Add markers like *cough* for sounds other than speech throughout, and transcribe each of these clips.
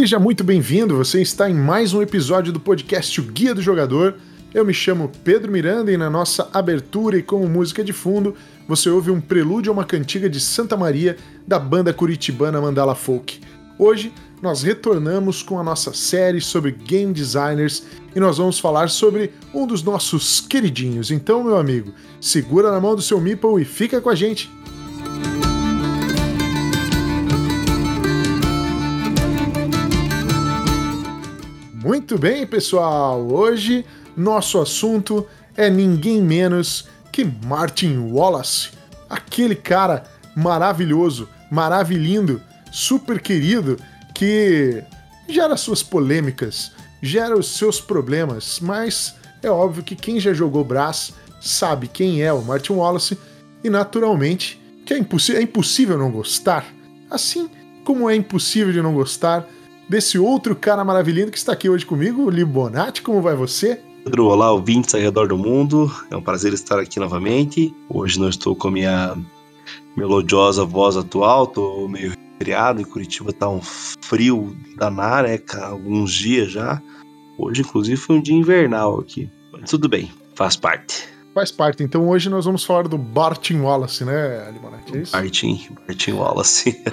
Seja muito bem-vindo, você está em mais um episódio do podcast O Guia do Jogador. Eu me chamo Pedro Miranda e na nossa abertura e como música de fundo, você ouve um prelúdio a uma cantiga de Santa Maria da banda curitibana Mandala Folk. Hoje nós retornamos com a nossa série sobre game designers e nós vamos falar sobre um dos nossos queridinhos. Então, meu amigo, segura na mão do seu Meeple e fica com a gente. Muito bem, pessoal! Hoje nosso assunto é ninguém menos que Martin Wallace, aquele cara maravilhoso, maravilhindo, super querido que gera suas polêmicas, gera os seus problemas, mas é óbvio que quem já jogou Brás sabe quem é o Martin Wallace e naturalmente que é, é impossível não gostar, assim como é impossível de não gostar desse outro cara maravilhoso que está aqui hoje comigo, o Libonati. Como vai você? Pedro, olá, ouvintes ao redor do mundo. É um prazer estar aqui novamente. Hoje não estou com a minha melodiosa voz atual, estou meio resfriado. Em Curitiba tá um frio danado, né? Alguns dias já. Hoje, inclusive, foi um dia invernal aqui. Mas tudo bem, faz parte. Faz parte. Então hoje nós vamos falar do Bartin Wallace, né, Limonete? É isso? Bartin, Bartin Wallace. *laughs*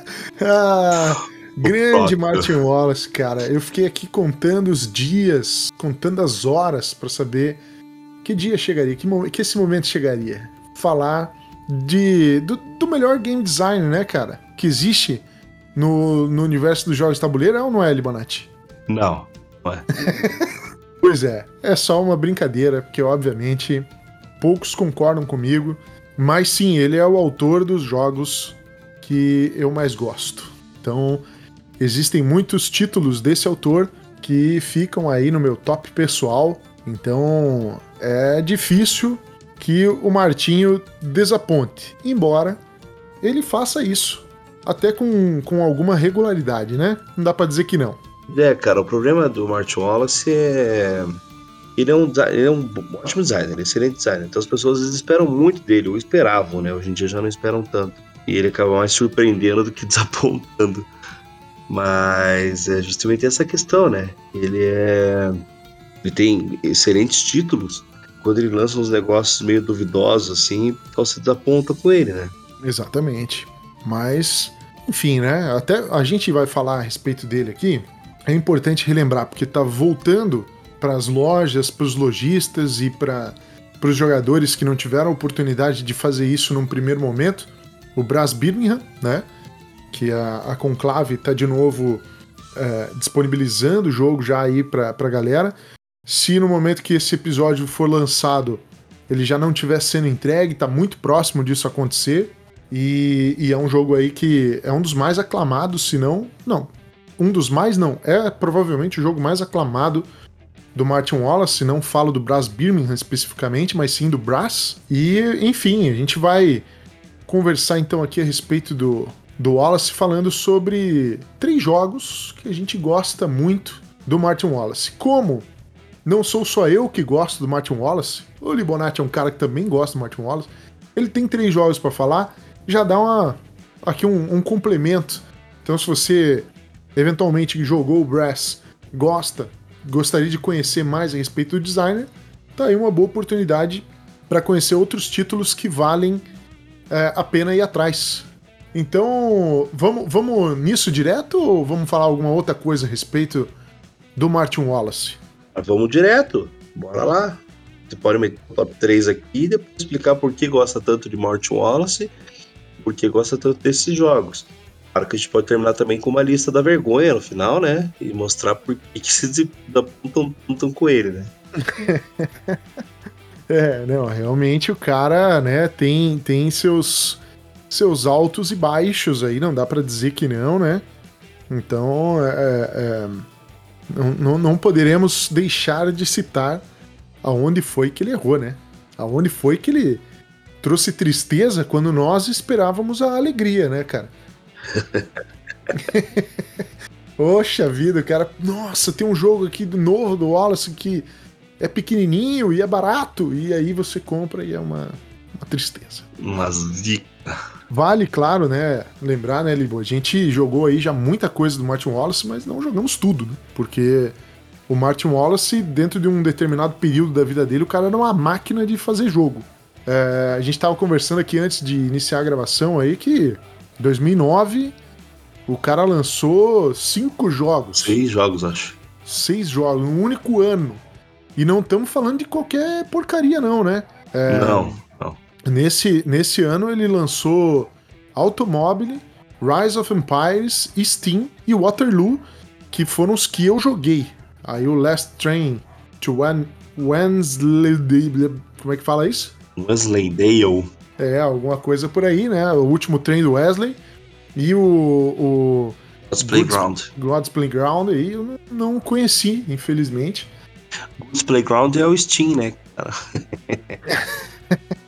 *laughs* ah, Grande Martin Wallace, cara. Eu fiquei aqui contando os dias, contando as horas para saber que dia chegaria, que, que, esse momento chegaria. Falar de do, do, melhor game design, né, cara? Que existe no, no universo dos jogos de tabuleiro, é ou não é, Libonati? Não, não é. *laughs* pois é, é só uma brincadeira, porque obviamente poucos concordam comigo, mas sim, ele é o autor dos jogos que eu mais gosto. Então, Existem muitos títulos desse autor que ficam aí no meu top pessoal, então é difícil que o Martinho desaponte, embora ele faça isso, até com, com alguma regularidade, né? Não dá para dizer que não. É, cara, o problema do Martin Wallace é. Ele é, um, ele é um ótimo designer, excelente designer. Então as pessoas esperam muito dele, ou esperavam, né? Hoje em dia já não esperam tanto. E ele acaba mais surpreendendo do que *laughs* desapontando. Mas é justamente essa questão, né? Ele é. Ele tem excelentes títulos. Quando ele lança uns negócios meio duvidosos, assim, você desaponta com ele, né? Exatamente. Mas, enfim, né? Até a gente vai falar a respeito dele aqui. É importante relembrar, porque tá voltando para as lojas, para os lojistas e para os jogadores que não tiveram a oportunidade de fazer isso num primeiro momento. O Brás Birmingham, né? Que a, a Conclave está de novo é, disponibilizando o jogo já aí para a galera. Se no momento que esse episódio for lançado ele já não estiver sendo entregue, está muito próximo disso acontecer. E, e, é um jogo aí que é um dos mais aclamados, se não. Não. Um dos mais, não. É provavelmente o jogo mais aclamado do Martin Wallace. Não falo do Brass Birmingham especificamente, mas sim do Brass. E, enfim, a gente vai conversar então aqui a respeito do, do Wallace falando sobre três jogos que a gente gosta muito do Martin Wallace. Como não sou só eu que gosto do Martin Wallace, o Libonati é um cara que também gosta do Martin Wallace. Ele tem três jogos para falar, já dá uma, aqui um, um, complemento. Então, se você eventualmente jogou o Brass, gosta, gostaria de conhecer mais a respeito do designer, tá aí uma boa oportunidade para conhecer outros títulos que valem é, a pena ir atrás. Então, vamos, vamos nisso direto ou vamos falar alguma outra coisa a respeito do Martin Wallace? Vamos direto, bora lá. Você pode meter o top 3 aqui e depois explicar por que gosta tanto de Martin Wallace por que gosta tanto desses jogos. Claro que a gente pode terminar também com uma lista da vergonha no final, né? E mostrar por que, que se apontam com ele, né? *laughs* é, não, realmente o cara, né, tem, tem seus seus altos e baixos aí, não dá para dizer que não, né? Então, é, é, é, não, não, não poderemos deixar de citar aonde foi que ele errou, né? Aonde foi que ele trouxe tristeza quando nós esperávamos a alegria, né, cara? *laughs* Poxa vida, cara. Nossa, tem um jogo aqui do novo do Wallace que é pequenininho e é barato. E aí você compra e é uma, uma tristeza. Uma zica. Vale, claro, né, lembrar, né, Libo, a gente jogou aí já muita coisa do Martin Wallace, mas não jogamos tudo, né? Porque o Martin Wallace, dentro de um determinado período da vida dele, o cara era uma máquina de fazer jogo. É, a gente estava conversando aqui antes de iniciar a gravação aí que 2009 o cara lançou cinco jogos. Seis jogos, acho. Seis jogos, um único ano. E não estamos falando de qualquer porcaria, não, né? É, não, não. Nesse, nesse ano ele lançou Automobile, Rise of Empires, Steam e Waterloo, que foram os que eu joguei. Aí o Last Train to Wednesday. Como é que fala isso? Wensleydale. É, alguma coisa por aí, né? O último trem do Wesley. E o. o God's Playground. God's Playground aí eu não conheci, infelizmente. God's Playground é o Steam, né, cara? *laughs*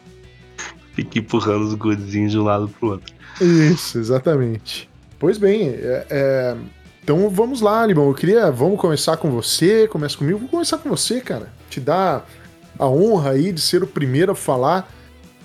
Fica empurrando os goodzinhos de um lado pro outro. Isso, exatamente. Pois bem, é, é... então vamos lá, Libão. Eu queria. Vamos começar com você. Começa comigo. Vou começar com você, cara. Te dar a honra aí de ser o primeiro a falar.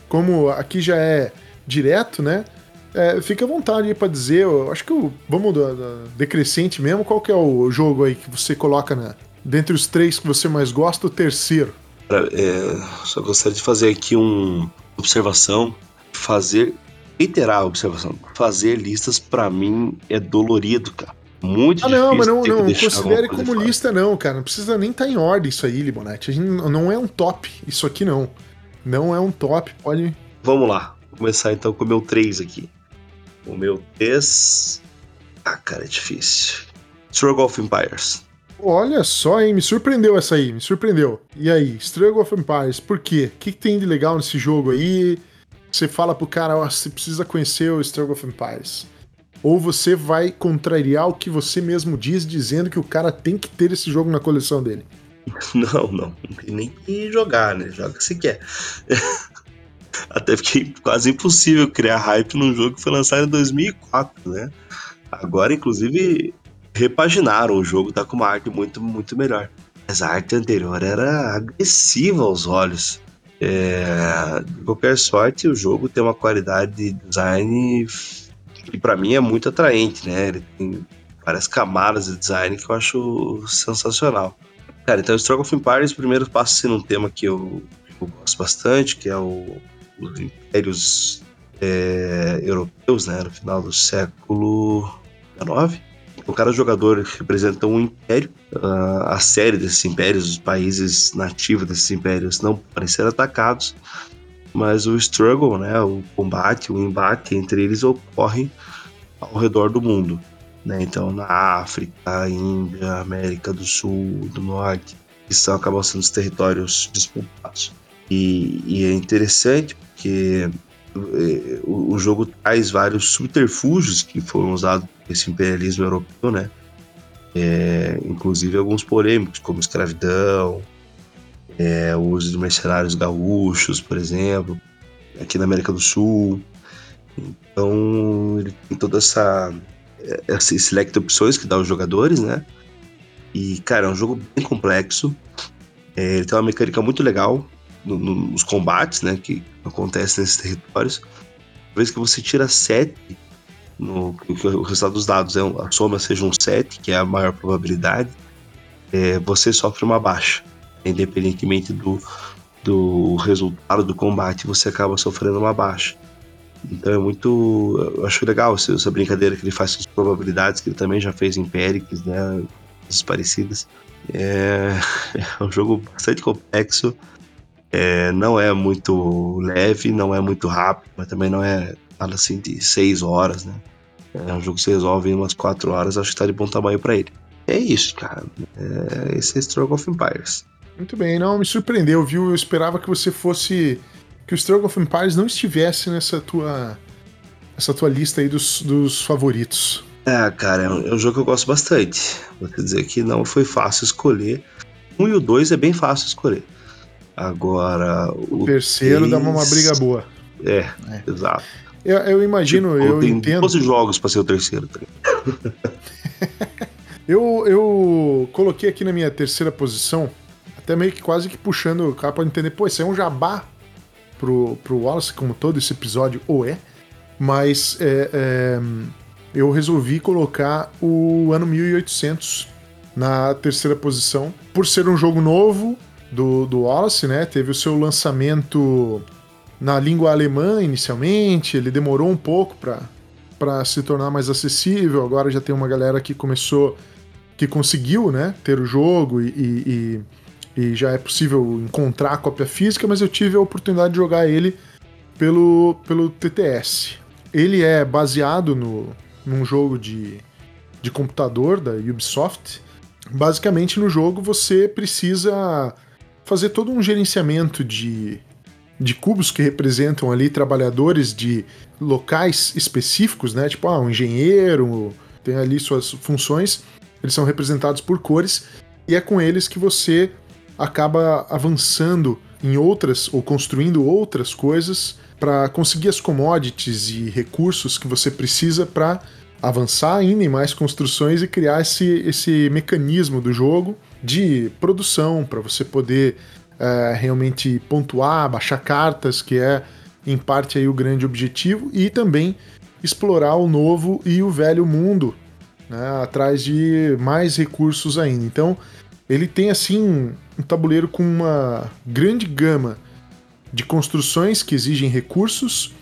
Como aqui já é direto, né? É, fica à vontade aí pra dizer. Eu acho que o, vamos do, do, decrescente mesmo. Qual que é o jogo aí que você coloca na, dentre os três que você mais gosta, o terceiro? É, só gostaria de fazer aqui uma observação. Fazer. Reiterar a observação. Fazer listas, para mim, é dolorido, cara. Muito ah, não, mas não, não considere como lista, não, cara. Não precisa nem estar tá em ordem isso aí, Libonete. A gente não é um top, isso aqui não. Não é um top, pode. Vamos lá. Vou começar então com o meu 3 aqui. O meu 3. Ah, cara, é difícil. Struggle of Empires. Olha só, hein? Me surpreendeu essa aí, me surpreendeu. E aí, Struggle of Empires, por quê? O que, que tem de legal nesse jogo aí? Você fala pro cara, ó, você precisa conhecer o Struggle of Empires. Ou você vai contrariar o que você mesmo diz, dizendo que o cara tem que ter esse jogo na coleção dele? *laughs* Não, não. Nem que jogar, né? Joga se quer. *laughs* Até é quase impossível criar hype num jogo que foi lançado em 2004, né? Agora, inclusive, repaginaram o jogo, tá com uma arte muito, muito melhor. Mas a arte anterior era agressiva aos olhos. É, de qualquer sorte, o jogo tem uma qualidade de design que para mim é muito atraente, né? Ele tem várias camadas de design que eu acho sensacional. Cara, então Struggle of Empires, primeiro passa assim num tema que eu, eu gosto bastante, que é o, os impérios é, europeus, né? No final do século XIX. Cada jogador representa um império. Uh, a série desses impérios, os países nativos desses impérios não podem ser atacados mas o struggle, né, o combate, o embate entre eles ocorre ao redor do mundo. Né? Então, na África, Índia, América do Sul, do Norte, que são, acabam sendo os territórios disputados. E, e é interessante porque o, o, jogo traz vários subterfúgios que foram usados por esse imperialismo europeu, né? É, inclusive alguns polêmicos, como escravidão, é, o uso de mercenários gaúchos, por exemplo, aqui na América do Sul. Então, ele tem toda essa esse select de opções que dá aos jogadores, né? E, cara, é um jogo bem complexo. É, ele tem uma mecânica muito legal no, no, nos combates, né? Que acontecem nesses territórios. Uma vez que você tira 7, no, o resultado dos dados é a soma seja um 7, que é a maior probabilidade, é, você sofre uma baixa independentemente do, do resultado do combate, você acaba sofrendo uma baixa. Então é muito. Eu acho legal essa brincadeira que ele faz com as probabilidades, que ele também já fez em Pericles, né? Coisas parecidas. É, *laughs* é um jogo bastante complexo. É, não é muito leve, não é muito rápido, mas também não é nada assim de 6 horas, né? É um jogo que se resolve em umas 4 horas, acho que tá de bom tamanho para ele. É isso, cara. É, esse é Struggle of Empires. Muito bem, não, me surpreendeu, viu? Eu esperava que você fosse. que o Struggle of Empires não estivesse nessa tua. essa tua lista aí dos, dos favoritos. Ah, cara, é um, é um, jogo que eu gosto bastante. Vou te dizer que não foi fácil escolher. Um e o dois é bem fácil escolher. Agora. O, o terceiro três... dá uma, briga boa. É, é. exato. Eu, eu imagino, tipo, eu tem entendo. 12 jogos para ser o terceiro. Tá *laughs* eu, eu coloquei aqui na minha terceira posição até meio que quase que puxando, o cara pode entender, pô, isso é um jabá pro, pro Wallace, como todo esse episódio ou é. mas é, é, eu resolvi colocar o ano 1800 na terceira posição, por ser um jogo novo do, do Wallace, né? Teve o seu lançamento na língua alemã inicialmente, ele demorou um pouco para se tornar mais acessível. Agora já tem uma galera que começou, que conseguiu, né, ter o jogo e, e, e já é possível encontrar a cópia física, mas eu tive a oportunidade de jogar ele pelo, pelo TTS. Ele é baseado no, num jogo de, de computador da Ubisoft. Basicamente, no jogo você precisa fazer todo um gerenciamento de, de cubos que representam ali trabalhadores de locais específicos, né? Tipo, ah, um engenheiro tem ali suas funções, eles são representados por cores, e é com eles que você acaba avançando em outras ou construindo outras coisas para conseguir as commodities e recursos que você precisa para avançar ainda em mais construções e criar esse, esse mecanismo do jogo de produção para você poder é, realmente pontuar, baixar cartas, que é em parte aí o grande objetivo, e também explorar o novo e o velho mundo, né, atrás de mais recursos ainda. Então, ele tem assim um tabuleiro com uma grande gama de construções que exigem recursos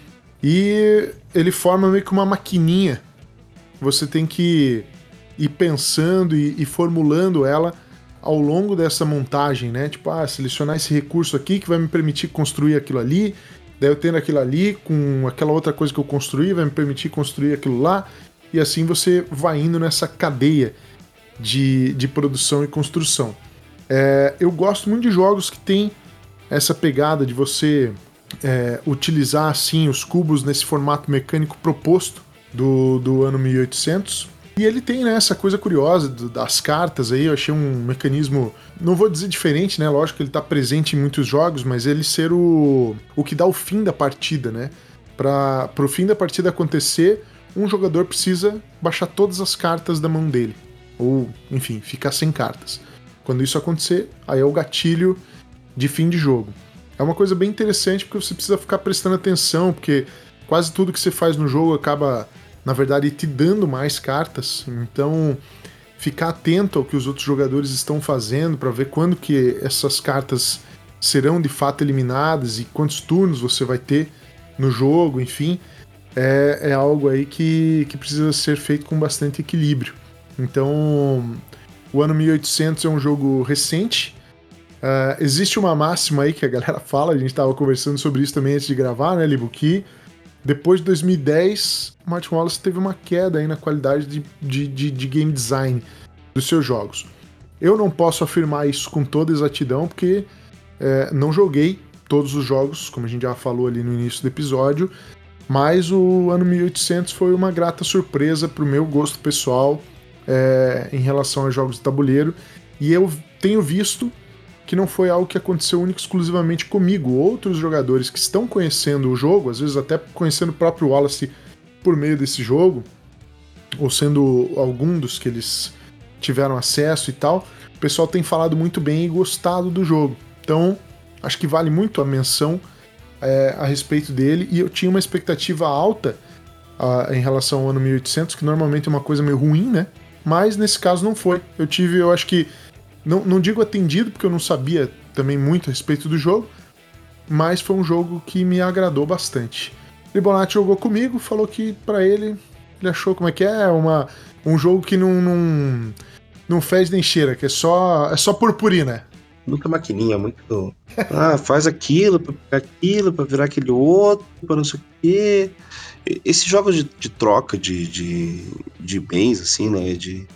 e ele forma meio que uma maquininha. Você tem que ir pensando e, e formulando ela ao longo dessa montagem, né? Tipo, ah, selecionar esse recurso aqui que vai me permitir construir aquilo ali, daí eu tendo aquilo ali com aquela outra coisa que eu construí vai me permitir construir aquilo lá, e assim você vai indo nessa cadeia de, de produção e construção. É, eu gosto muito de jogos que tem essa pegada de você é, utilizar assim os cubos nesse formato mecânico proposto do, do ano 1800 e ele tem né, essa coisa curiosa das cartas aí, eu achei um mecanismo, não vou dizer diferente, né? Lógico que ele está presente em muitos jogos, mas ele ser o, o que dá o fim da partida, né? Para o fim da partida acontecer, um jogador precisa baixar todas as cartas da mão dele. Ou, enfim, ficar sem cartas. Quando isso acontecer, aí é o gatilho de fim de jogo. É uma coisa bem interessante porque você precisa ficar prestando atenção, porque quase tudo que você faz no jogo acaba na verdade, te dando mais cartas. Então, ficar atento ao que os outros jogadores estão fazendo para ver quando que essas cartas serão de fato eliminadas e quantos turnos você vai ter no jogo, enfim, é, é algo aí que, que precisa ser feito com bastante equilíbrio. Então, o ano 1800 é um jogo recente. Uh, existe uma máxima aí que a galera *laughs* fala, a gente estava conversando sobre isso também antes de gravar, né, Libo? Depois de 2010, Martin Wallace teve uma queda aí na qualidade de, de, de, de game design dos seus jogos. Eu não posso afirmar isso com toda exatidão, porque é, não joguei todos os jogos, como a gente já falou ali no início do episódio, mas o ano 1800 foi uma grata surpresa para o meu gosto pessoal é, em relação a jogos de tabuleiro, e eu tenho visto que não foi algo que aconteceu único exclusivamente comigo. Outros jogadores que estão conhecendo o jogo, às vezes até conhecendo o próprio Wallace por meio desse jogo, ou sendo algum dos que eles tiveram acesso e tal, o pessoal tem falado muito bem e gostado do jogo. Então, acho que vale muito a menção é, a respeito dele. E eu tinha uma expectativa alta uh, em relação ao ano 1800, que normalmente é uma coisa meio ruim, né? Mas nesse caso não foi. Eu tive, eu acho que não, não digo atendido, porque eu não sabia também muito a respeito do jogo, mas foi um jogo que me agradou bastante. Libonati jogou comigo, falou que para ele, ele achou como é que é, uma, um jogo que não, não, não fez nem cheira, que é só, é só purpurina. Muita maquininha, muito. Ah, faz aquilo, pra pegar aquilo, pra virar aquele outro, pra não sei o quê. Esses jogos de, de troca de, de, de bens, assim, né? De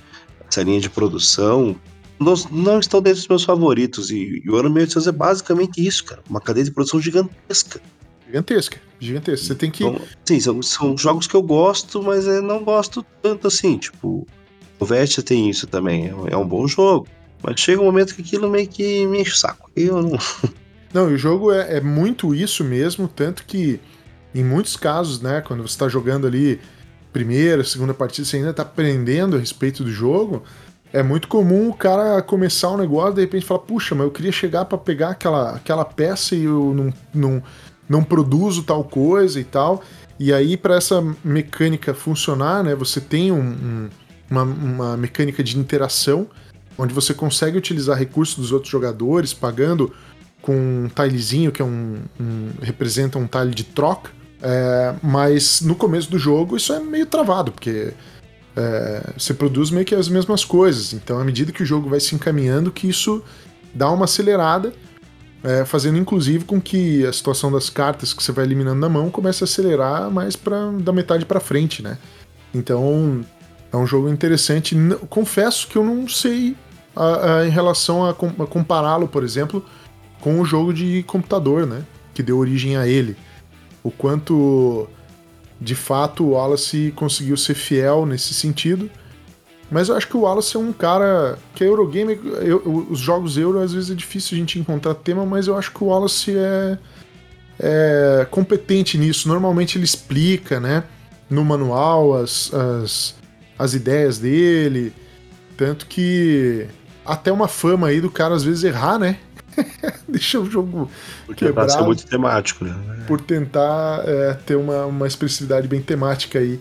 essa linha de produção, não, não estão dentro dos meus favoritos. E, e o ano 1800 é basicamente isso, cara. Uma cadeia de produção gigantesca. Gigantesca, gigantesca. Você tem que. Então, sim, são, são jogos que eu gosto, mas eu não gosto tanto assim. Tipo, o Vestia tem isso também. É, é um bom jogo. Mas chega um momento que aquilo meio que me enche o saco. Eu não. *laughs* Não, o jogo é, é muito isso mesmo, tanto que em muitos casos, né, quando você está jogando ali primeira, segunda partida, você ainda está aprendendo a respeito do jogo, é muito comum o cara começar um negócio de repente falar, puxa, mas eu queria chegar para pegar aquela, aquela peça e eu não, não, não produzo tal coisa e tal. E aí, para essa mecânica funcionar, né, você tem um, um, uma, uma mecânica de interação, onde você consegue utilizar recursos dos outros jogadores, pagando com um tilezinho, que é um, um representa um tile de troca. É, mas no começo do jogo isso é meio travado, porque é, você produz meio que as mesmas coisas. Então, à medida que o jogo vai se encaminhando, que isso dá uma acelerada é, fazendo inclusive com que a situação das cartas que você vai eliminando na mão comece a acelerar mais para da metade para frente, né? Então é um jogo interessante. Confesso que eu não sei a, a, em relação a, a compará-lo, por exemplo, com o jogo de computador, né? Que deu origem a ele. O quanto de fato o Wallace conseguiu ser fiel nesse sentido mas eu acho que o Wallace é um cara que é Eurogame. Eu, os jogos Euro, às vezes é difícil a gente encontrar tema, mas eu acho que o Wallace é, é competente nisso. Normalmente ele explica, né? No manual as, as, as ideias dele. Tanto que até uma fama aí do cara às vezes errar, né? *laughs* Deixa o jogo Porque quebrado. Ser muito temático, né? Por tentar é, ter uma, uma expressividade bem temática aí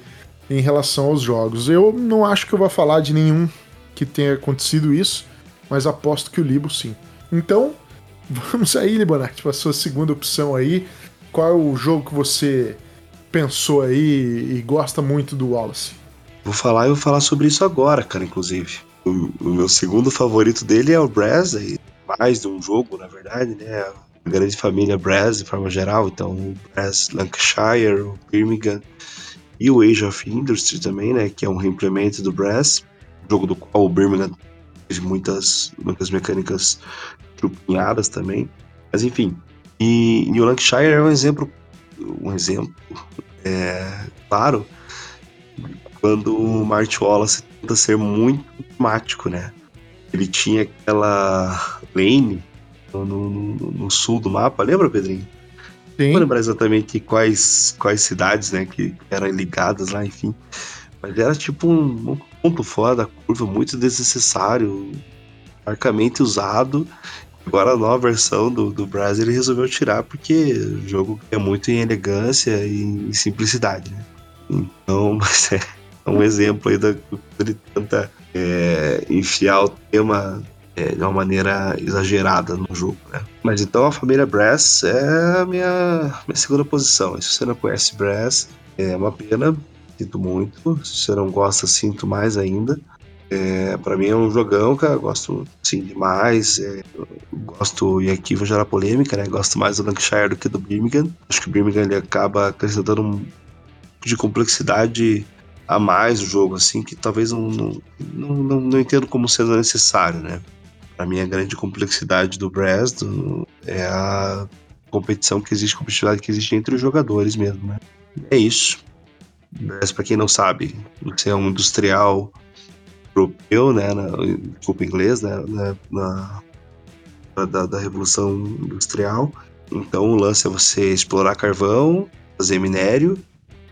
em relação aos jogos. Eu não acho que eu vou falar de nenhum que tenha acontecido isso, mas aposto que o Libo sim. Então, *laughs* vamos aí, Libonite, para a sua segunda opção aí. Qual é o jogo que você pensou aí e gosta muito do Wallace? Vou falar e vou falar sobre isso agora, cara, inclusive. O, o meu segundo favorito dele é o Brass, mais de um jogo, na verdade, né? A grande família Brass, de forma geral, então o Brass Lancashire, o Birmingham, e o Age of Industry também, né, que é um reimplemento do Brass, jogo do qual o Birmingham teve muitas, muitas mecânicas trupinhadas também. Mas enfim, e, e o Lancashire é um exemplo, um exemplo, é, claro, quando o Marty Wallace tenta ser muito temático, né? Ele tinha aquela lane no, no, no sul do mapa, lembra, Pedrinho? Sim. Não vou lembrar exatamente quais, quais cidades, né, que eram ligadas lá, enfim. Mas era tipo um, um ponto fora da curva, muito desnecessário, marcamente usado. Agora a nova versão do, do Brasil ele resolveu tirar porque o jogo é muito em elegância e em simplicidade, né? Então, *laughs* mas é um exemplo aí da ele tenta é, enfiar o tema é, de uma maneira exagerada no jogo, né? Mas então a família Brass é a minha, minha segunda posição. Se você não conhece Brass, é uma pena, sinto muito. Se você não gosta, sinto mais ainda. É, para mim é um jogão, cara. Gosto sim demais. É, gosto, e aqui vou gerar polêmica, né? Gosto mais do Lancashire do que do Birmingham. Acho que o Birmingham ele acaba acrescentando um de complexidade a mais o jogo, assim, que talvez não, não, não, não entendo como sendo necessário, né? Para mim, a grande complexidade do Brass é a competição que existe, competitividade que existe entre os jogadores mesmo, né? É isso. Brass, para quem não sabe, você é um industrial europeu, né? Na, desculpa, inglês, né? Na, na da, da Revolução Industrial. Então, o lance é você explorar carvão, fazer minério,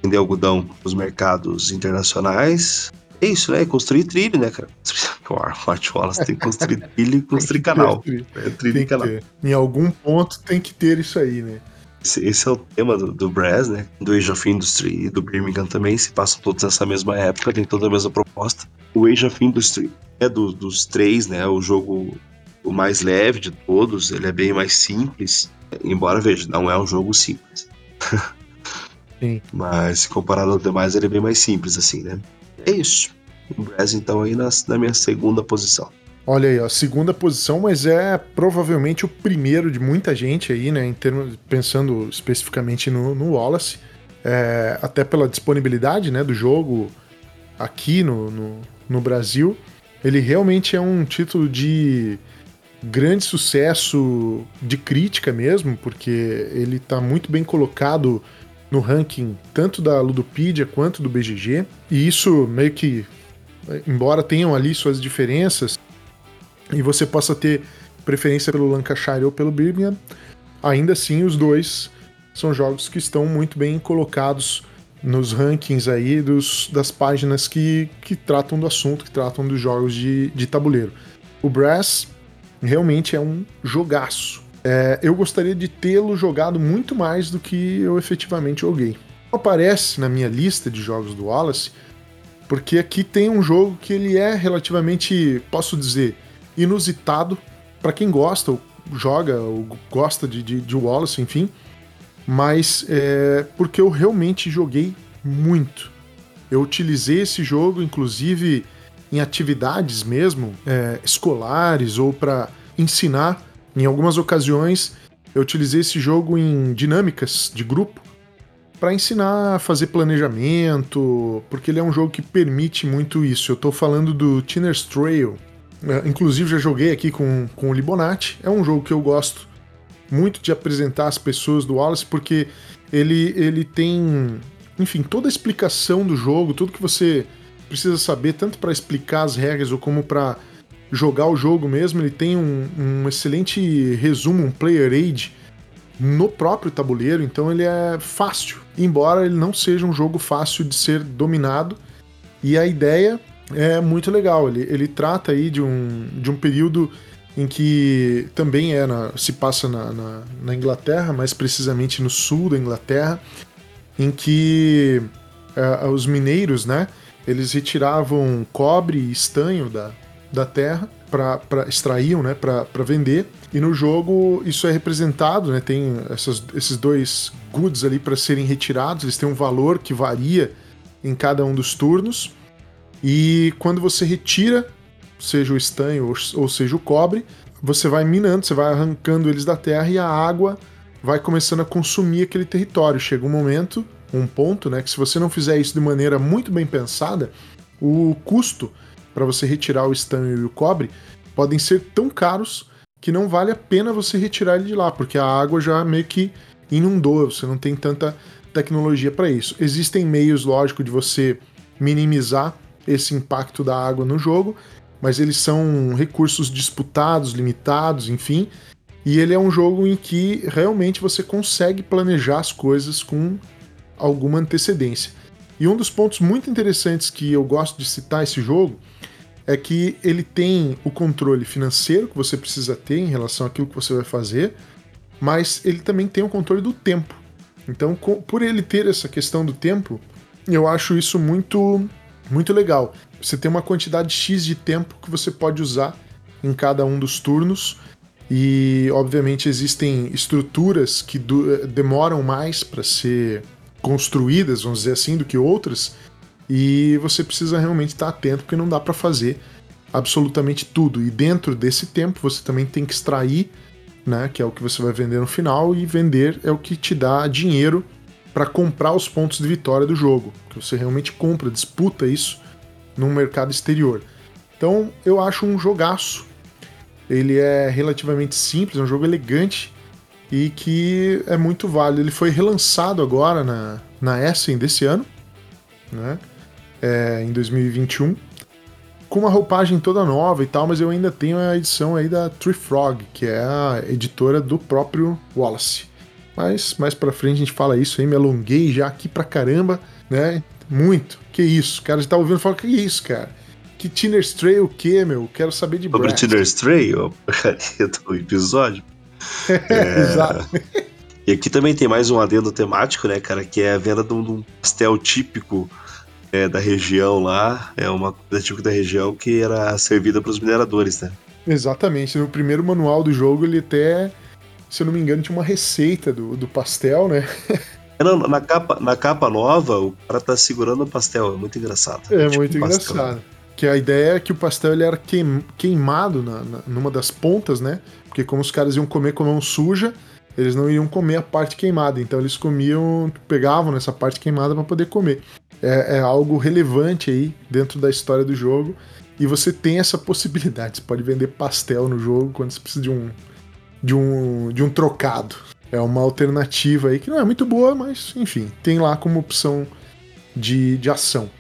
vender algodão para os mercados internacionais, é isso, né? Construir trilho, né, cara? *laughs* O Art Wallace tem que construir trilho e construir canal. É, trilho e canal. Em algum ponto tem que ter isso aí, né? Esse, esse é o tema do, do Brass, né? Do Age of Industry e do Birmingham também, se passam todos nessa mesma época, tem toda a mesma proposta. O Age of Industry é do, dos três, né? O jogo o mais leve de todos, ele é bem mais simples, embora, veja, não é um jogo simples. *laughs* Sim. Mas comparado aos demais, ele é bem mais simples, assim, né? é isso. O Brasil, então, aí na, na minha segunda posição. Olha aí, ó, segunda posição, mas é provavelmente o primeiro de muita gente aí, né? Em termos, pensando especificamente no, no Wallace, é, até pela disponibilidade né, do jogo aqui no, no, no, Brasil. Ele realmente é um título de grande sucesso de crítica mesmo, porque ele está muito bem colocado no ranking tanto da Ludopedia quanto do BGG. E isso meio que, embora tenham ali suas diferenças, e você possa ter preferência pelo Lancashire ou pelo Birmingham, ainda assim os dois são jogos que estão muito bem colocados nos rankings aí dos, das páginas que, que tratam do assunto, que tratam dos jogos de, de tabuleiro. O Brass realmente é um jogaço. É, eu gostaria de tê-lo jogado muito mais do que eu efetivamente joguei. aparece na minha lista de jogos do Wallace, porque aqui tem um jogo que ele é relativamente, posso dizer, inusitado para quem gosta, ou joga, ou gosta de, de, de Wallace, enfim. Mas é porque eu realmente joguei muito. Eu utilizei esse jogo, inclusive, em atividades mesmo, é, escolares ou para ensinar. Em algumas ocasiões, eu utilizei esse jogo em dinâmicas de grupo para ensinar a fazer planejamento, porque ele é um jogo que permite muito isso. Eu estou falando do Tinner's Trail. É, inclusive já joguei aqui com, com o Libonati. É um jogo que eu gosto muito de apresentar às pessoas do Wallace, porque ele, ele tem, enfim, toda a explicação do jogo, tudo que você precisa saber, tanto para explicar as regras ou como para jogar o jogo mesmo. Ele tem um, um excelente resumo, um player aid no próprio tabuleiro, então ele é fácil, embora ele não seja um jogo fácil de ser dominado. E a ideia é muito legal. Ele, ele trata aí de um, de um período em que também é na, se passa na, na, na, Inglaterra, mais precisamente no sul da Inglaterra, em que uh, os mineiros, né, eles retiravam cobre e estanho da, da terra para extraíam, né, para vender. E no jogo isso é representado, né, tem essas, esses dois goods ali para serem retirados, eles têm um valor que varia em cada um dos turnos. E quando você retira, seja o estanho ou, ou seja o cobre, você vai minando, você vai arrancando eles da terra e a água vai começando a consumir aquele território. Chega um momento, um ponto, né, que se você não fizer isso de maneira muito bem pensada, o custo para você retirar o estanho e o cobre podem ser tão caros que não vale a pena você retirar ele de lá, porque a água já meio que inundou, você não tem tanta tecnologia para isso. Existem meios, lógico, de você minimizar esse impacto da água no jogo, mas eles são recursos disputados, limitados, enfim. E ele é um jogo em que realmente você consegue planejar as coisas com alguma antecedência. E um dos pontos muito interessantes que eu gosto de citar esse jogo é que ele tem o controle financeiro que você precisa ter em relação àquilo que você vai fazer, mas ele também tem o controle do tempo. Então, por ele ter essa questão do tempo, eu acho isso muito muito legal. Você tem uma quantidade X de tempo que você pode usar em cada um dos turnos. E, obviamente, existem estruturas que demoram mais para ser construídas, vamos dizer assim, do que outras, e você precisa realmente estar atento porque não dá para fazer absolutamente tudo. E dentro desse tempo você também tem que extrair, né, que é o que você vai vender no final e vender é o que te dá dinheiro para comprar os pontos de vitória do jogo, que você realmente compra, disputa isso no mercado exterior. Então, eu acho um jogaço. Ele é relativamente simples, é um jogo elegante e que é muito válido. Ele foi relançado agora na, na Essen desse ano, né? É, em 2021, com uma roupagem toda nova e tal, mas eu ainda tenho a edição aí da Tree Frog, que é a editora do próprio Wallace. Mas mais pra frente a gente fala isso aí, me alonguei já aqui pra caramba, né? Muito. Que isso? Cara já tá ouvindo e fala, que isso, cara? Que Tinner's Trail o quê, meu? Quero saber de Sobre Tinner's Trail, porcaria do episódio. *laughs* é... Exato. E aqui também tem mais um adendo temático, né, cara? Que é a venda de um pastel típico é, da região lá, é uma coisa típica da região que era servida para os mineradores, né? Exatamente. No primeiro manual do jogo, ele até, se eu não me engano, tinha uma receita do, do pastel, né? É, não, na, capa, na capa nova, o cara tá segurando o pastel, é muito engraçado. É, tipo muito um engraçado. Que a ideia é que o pastel ele era queimado na, na, numa das pontas, né? Porque como os caras iam comer com a mão suja, eles não iam comer a parte queimada. Então eles comiam, pegavam nessa parte queimada para poder comer é, é algo relevante aí dentro da história do jogo. E você tem essa possibilidade. Você pode vender pastel no jogo quando você precisa de um, de um, de um trocado. É uma alternativa aí que não é muito boa, mas enfim, tem lá como opção de, de ação.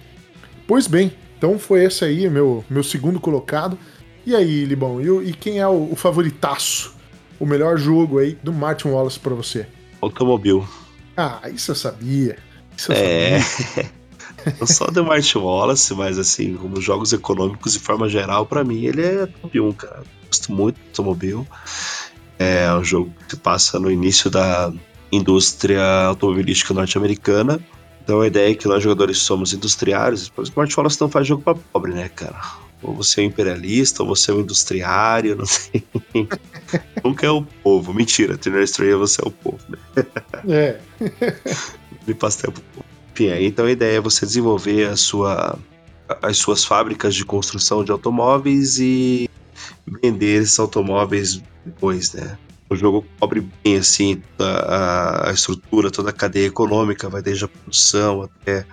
Pois bem, então foi esse aí, meu, meu segundo colocado. E aí, Libão, e, e quem é o, o, favoritaço? O melhor jogo aí do Martin Wallace para você? Automóvel. Ah, isso eu sabia. Isso eu é. Sabia. *laughs* *laughs* Não só The Martin Wallace, mas assim, como jogos econômicos de forma geral, para mim ele é top 1, cara. Gosto muito do Automobil. É um jogo que passa no início da indústria automobilística norte-americana Então a ideia é que nós jogadores somos industriários, o Smart Wallace não faz jogo para pobre, né, cara? Ou você é um imperialista, ou você é um industriário, não sei. *laughs* Nunca é o povo. Mentira, Trinity Estrela você é o povo, né? É. *laughs* De pastel pro povo. Enfim, aí, então a ideia é você desenvolver a sua, as suas fábricas de construção de automóveis e vender esses automóveis depois, né? O jogo cobre bem assim a, a estrutura, toda a cadeia econômica, vai desde a produção até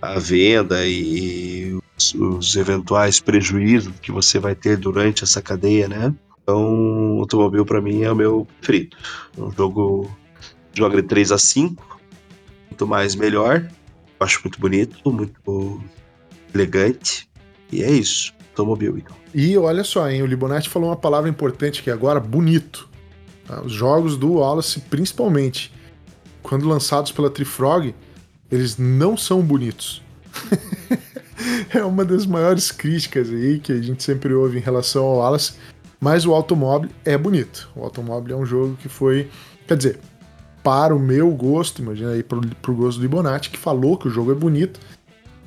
a venda e os, os, eventuais prejuízos que você vai ter durante essa cadeia, né? Então, o automóvel para mim é o meu preferido. É um jogo joga de 3 a 5, muito mais melhor. Eu acho muito bonito, muito elegante. E é isso, automóvel então. E olha só, hein, o Libonete falou uma palavra importante aqui agora, bonito. Tá? Os jogos do Wallace, principalmente, quando lançados pela Trifrog, eles não são bonitos. *laughs* é uma das maiores críticas aí que a gente sempre ouve em relação ao Wallace, mas o automóvel é bonito. O automóvel é um jogo que foi, quer dizer, para o meu gosto, imagina aí pro, pro gosto do Ibonati, que falou que o jogo é bonito,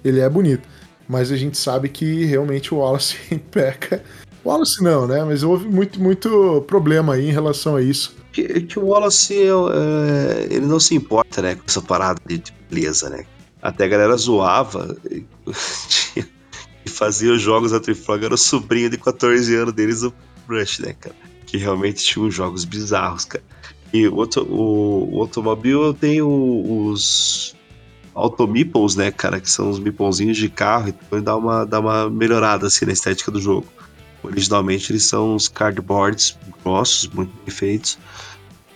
ele é bonito. Mas a gente sabe que realmente o Wallace *laughs* peca Wallace não, né? Mas houve muito, muito problema aí em relação a isso. Que, que o Wallace, é, ele não se importa, né, com essa parada de beleza, né? Até a galera zoava e *laughs* fazia os jogos da Trifrog, era o sobrinho de 14 anos deles, o Brush, né, cara? Que realmente tinha uns jogos bizarros, cara. E o, o, o automóvel tem os Automeeples, né, cara? Que são os meeplezinhos de carro, então dá uma, dá uma melhorada assim na estética do jogo. Originalmente eles são os cardboards grossos, muito bem feitos,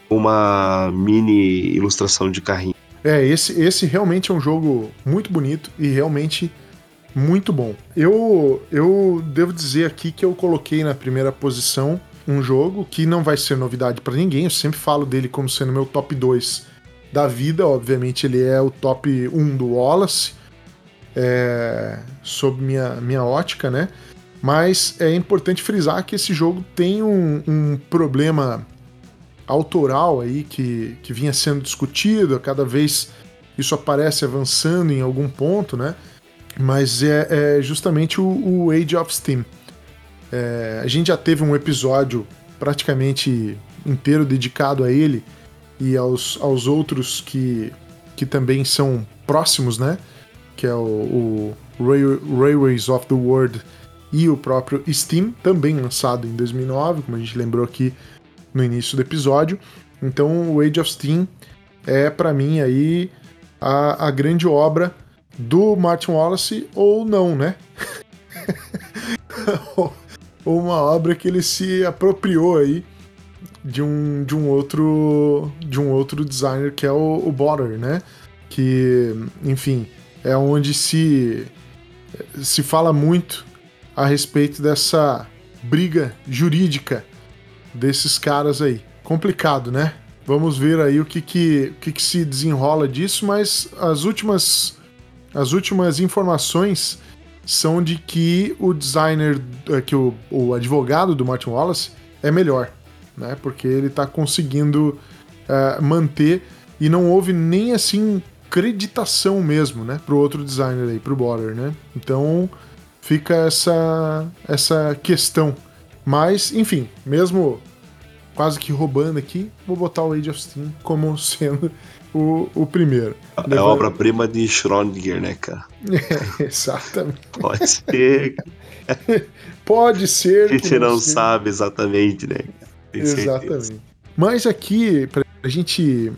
uma mini ilustração de carrinho. É, esse, esse realmente é um jogo muito bonito e realmente muito bom. Eu, eu devo dizer aqui que eu coloquei na primeira posição um jogo que não vai ser novidade para ninguém, eu sempre falo dele como sendo meu top 2 da vida, obviamente ele é o top 1 do Wallace, é, sob minha, minha ótica, né? Mas é importante frisar que esse jogo tem um, um problema autoral aí que, que vinha sendo discutido, cada vez isso aparece avançando em algum ponto, né? Mas é, é justamente o, o, Age of Steam. É, a gente já teve um episódio praticamente inteiro dedicado a ele e aos, aos outros que, que também são próximos, né? Que é o, o Railways of the World e o próprio Steam, também lançado em 2009, como a gente lembrou aqui no início do episódio. Então, o Age of Steam é para mim aí a, a, grande obra do Martin Wallace ou não, né? *laughs* ou uma obra que ele se apropriou aí de um, de um outro de um outro designer que é o, o Border, né? Que, enfim, é onde se se fala muito a respeito dessa briga jurídica desses caras aí. Complicado, né? Vamos ver aí o que, que, o que, que se desenrola disso, mas as últimas, as últimas informações são de que o designer, é, que o, o advogado do Martin Wallace é melhor, né? Porque ele está conseguindo uh, manter e não houve nem assim creditação mesmo, né, pro outro designer aí, pro Border, né? Então, fica essa, essa questão. Mas, enfim, mesmo quase que roubando aqui, vou botar o Age of Steam como *laughs* sendo o, o primeiro. É a obra-prima de Schrödinger, né, cara? É, *laughs* exatamente. Pode ser. *laughs* Pode ser. A gente não sabe exatamente, né? exatamente. Mas aqui, pra gente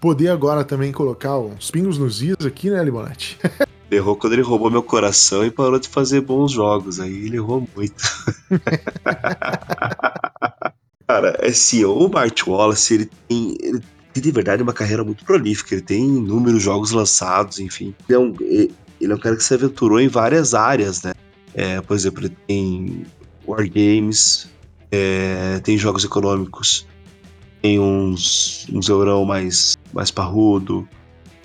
poder agora também colocar uns pingos nos is aqui, né, Libonete? *laughs* errou quando ele roubou meu coração e parou de fazer bons jogos. Aí ele errou muito. Cara, assim, o Bart Wallace, ele tem, ele tem de verdade uma carreira muito prolífica. Ele tem inúmeros jogos lançados, enfim. Ele é um, ele é um cara que se aventurou em várias áreas, né? É, por exemplo, ele tem wargames, é, tem jogos econômicos, tem uns, uns eurão mais, mais parrudo,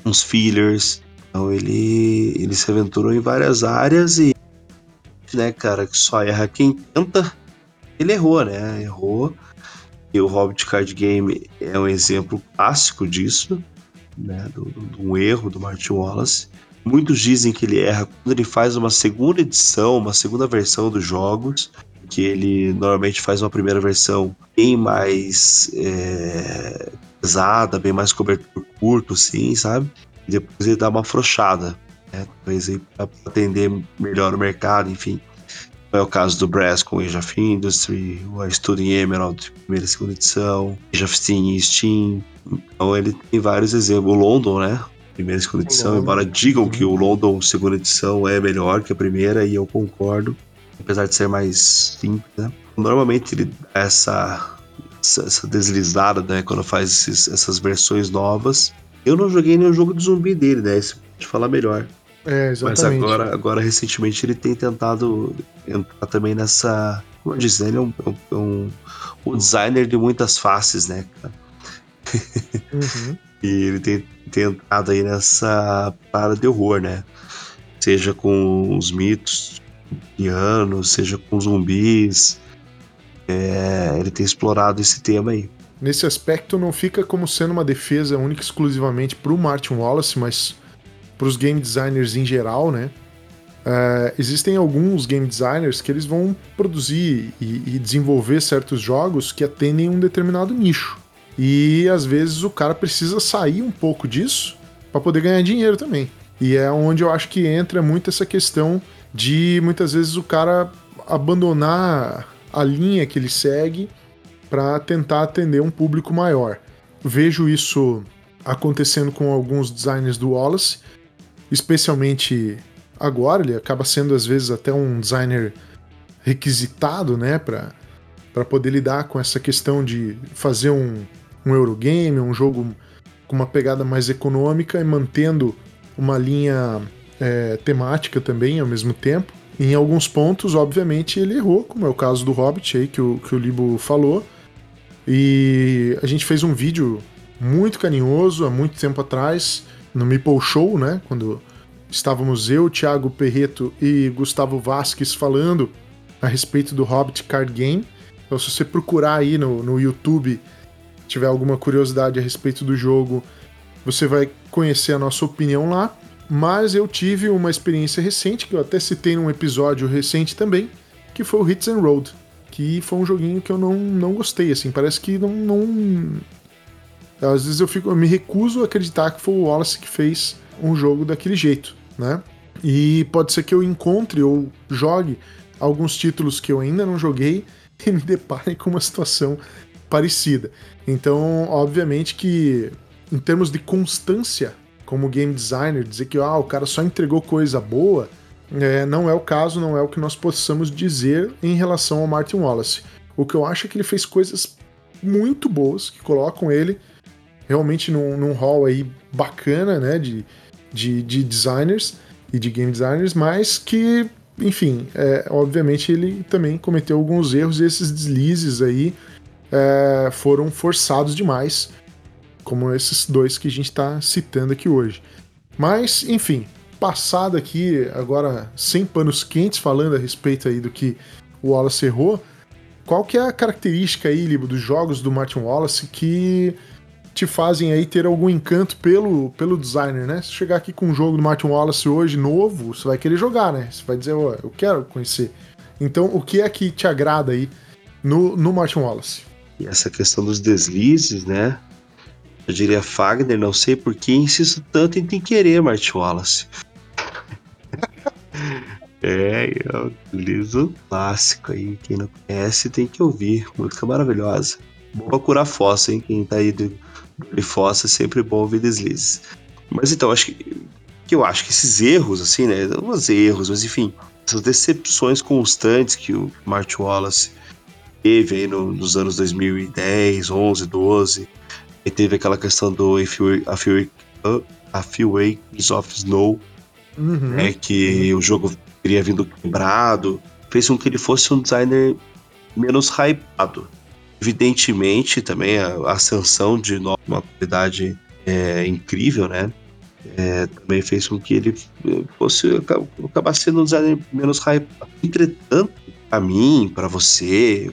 uns fillers. Então ele, ele se aventurou em várias áreas e, né, cara, que só erra quem tenta. Ele errou, né? Errou. E o Hobbit Card Game é um exemplo clássico disso. né, do, um erro do Martin Wallace. Muitos dizem que ele erra quando ele faz uma segunda edição, uma segunda versão dos jogos, que ele normalmente faz uma primeira versão bem mais é, pesada, bem mais cobertor curto, assim, sabe? E depois ele dá uma afrouxada, né? Talvez aí para atender melhor o mercado, enfim. É o caso do Brass com Age of Industry, o Studying Emerald, primeira e segunda edição, Age of Steam e Steam. Então ele tem vários exemplos. O London, né? Primeira e segunda edição, embora digam que o London segunda edição é melhor que a primeira, e eu concordo, apesar de ser mais simples, né? Normalmente ele dá essa, essa deslizada, né? Quando faz esses, essas versões novas. Eu não joguei nenhum jogo de zumbi dele, né? Isso pode falar melhor. É. Mas agora, agora, recentemente, ele tem tentado entrar também nessa. Como eu disse, né? ele é um, é um, um designer de muitas faces, né, cara? Uhum. *laughs* e ele tem, tem entrado aí nessa parada de horror, né? Seja com os mitos pianos, seja com zumbis. É, ele tem explorado esse tema aí. Nesse aspecto, não fica como sendo uma defesa única exclusivamente para o Martin Wallace, mas para os game designers em geral, né? Uh, existem alguns game designers que eles vão produzir e, e, desenvolver certos jogos que atendem um determinado nicho. E às vezes o cara precisa sair um pouco disso para poder ganhar dinheiro também. E é onde eu acho que entra muito essa questão de muitas vezes o cara abandonar a linha que ele segue para tentar atender um público maior. Vejo isso acontecendo com alguns designers do Wallace, especialmente agora, ele acaba sendo às vezes até um designer requisitado, né, para para poder lidar com essa questão de fazer um, um Eurogame, um jogo com uma pegada mais econômica e mantendo uma linha é, temática também ao mesmo tempo. Em alguns pontos, obviamente, ele errou, como é o caso do Hobbit aí que o, que o Libo falou. E a gente fez um vídeo muito carinhoso há muito tempo atrás, no Meeple Show, né? Quando estávamos eu, Thiago Perreto e Gustavo Vasques falando a respeito do Hobbit Card Game. Então, se você procurar aí no, no YouTube, tiver alguma curiosidade a respeito do jogo, você vai conhecer a nossa opinião lá. Mas eu tive uma experiência recente, que eu até citei num episódio recente também, que foi o Hits and Road. Que foi um joguinho que eu não, não gostei, assim, parece que não, não às vezes eu, fico, eu me recuso a acreditar que foi o Wallace que fez um jogo daquele jeito, né? E pode ser que eu encontre ou jogue alguns títulos que eu ainda não joguei *laughs* e me depare com uma situação parecida. Então, obviamente que em termos de constância como game designer, dizer que ah, o cara só entregou coisa boa, é, não é o caso, não é o que nós possamos dizer em relação ao Martin Wallace. O que eu acho é que ele fez coisas muito boas que colocam ele realmente num, num hall aí bacana, né, de, de, de designers e de game designers, mas que, enfim, é, obviamente ele também cometeu alguns erros e esses deslizes aí é, foram forçados demais, como esses dois que a gente está citando aqui hoje. Mas, enfim, passado aqui, agora sem panos quentes, falando a respeito aí do que o Wallace errou, qual que é a característica aí, Libo, dos jogos do Martin Wallace que te fazem aí ter algum encanto pelo, pelo designer, né? Se chegar aqui com um jogo do Martin Wallace hoje, novo, você vai querer jogar, né? Você vai dizer, oh, eu quero conhecer. Então, o que é que te agrada aí no, no Martin Wallace? E essa questão dos deslizes, né? Eu diria Fagner, não sei por que insisto tanto em tem querer Martin Wallace. *laughs* é, é um liso clássico aí. Quem não conhece tem que ouvir. Música maravilhosa. Bom pra curar fossa, hein? Quem tá aí do, e fossa é sempre bom ouvir deslizes. Mas então, acho que, que eu acho que esses erros, assim, né? Não os erros, mas enfim, essas decepções constantes que o Martin Wallace teve aí no, nos anos 2010, 11, 12. E teve aquela questão do A Few, a few, a few Waves of Snow, uhum. né, que o jogo teria vindo quebrado, fez com que ele fosse um designer menos hypado. Evidentemente, também a ascensão de uma qualidade é, incrível, né? É, também fez com que ele fosse acabar sendo um designer menos hype. Entretanto, para mim, para você,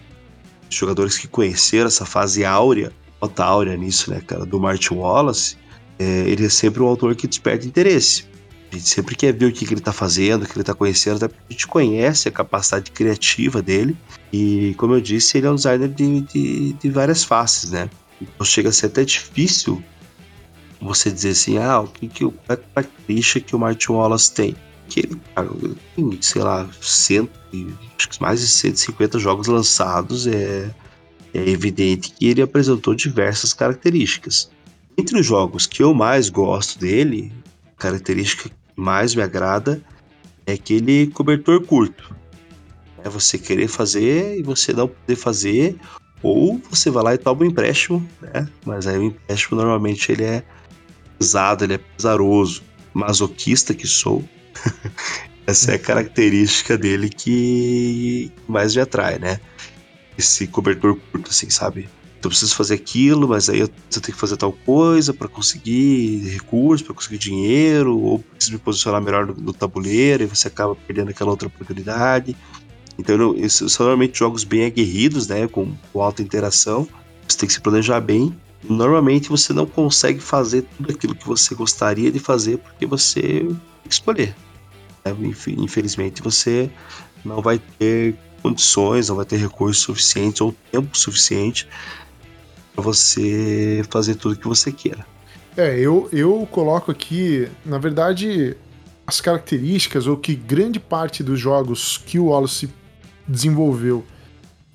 jogadores que conheceram essa fase áurea, nota áurea nisso, né, cara, do Martin Wallace, é, ele é sempre um autor que desperta interesse. Gente sempre quer ver o que, que ele está fazendo, o que ele está conhecendo, até porque a gente conhece a capacidade criativa dele. E, como eu disse, ele é um designer de, de, de várias faces, né? Então chega a ser até difícil você dizer assim, ah, o que, que, é a característica que o Martin Wallace tem? Que ele, tem, sei lá, cento, acho que mais de 150 jogos lançados, é, é evidente que ele apresentou diversas características. Entre os jogos que eu mais gosto dele, característica mais me agrada é aquele cobertor curto. É você querer fazer e você não poder fazer, ou você vai lá e toma um empréstimo, né? Mas aí o empréstimo normalmente ele é pesado, ele é pesaroso, masoquista que sou. *laughs* Essa é a característica dele que mais me atrai, né? Esse cobertor curto, assim, sabe? Então eu preciso fazer aquilo, mas aí eu, eu tenho que fazer tal coisa para conseguir recursos, para conseguir dinheiro, ou preciso me posicionar melhor no, no, tabuleiro, e você acaba perdendo aquela outra oportunidade. Então, eu, são normalmente jogos bem aguerridos, né? Com, com alta interação. Você tem que se planejar bem normalmente você não consegue fazer tudo aquilo que você gostaria de fazer porque você tem que escolher. Né? Infelizmente você não vai ter condições, não vai ter recursos suficientes ou tempo suficiente para você fazer tudo que você queira. É, eu, eu coloco aqui, na verdade, as características ou que grande parte dos jogos que o Wallace desenvolveu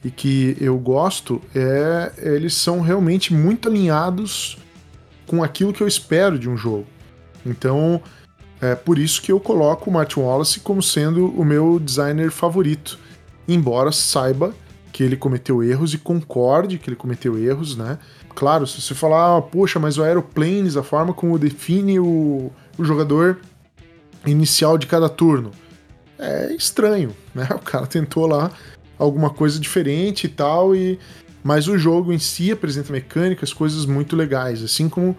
e que eu gosto é eles são realmente muito alinhados com aquilo que eu espero de um jogo. Então, é por isso que eu coloco o Martin Wallace como sendo o meu designer favorito, embora saiba que ele cometeu erros e concorde que ele cometeu erros, né? Claro, se você falar, ah, poxa, mas o Aeroplanes, a forma como define o, o jogador inicial de cada turno, é estranho, *laughs* né? O cara tentou lá alguma coisa diferente e tal, e mas o jogo em si apresenta mecânicas, coisas muito legais, assim como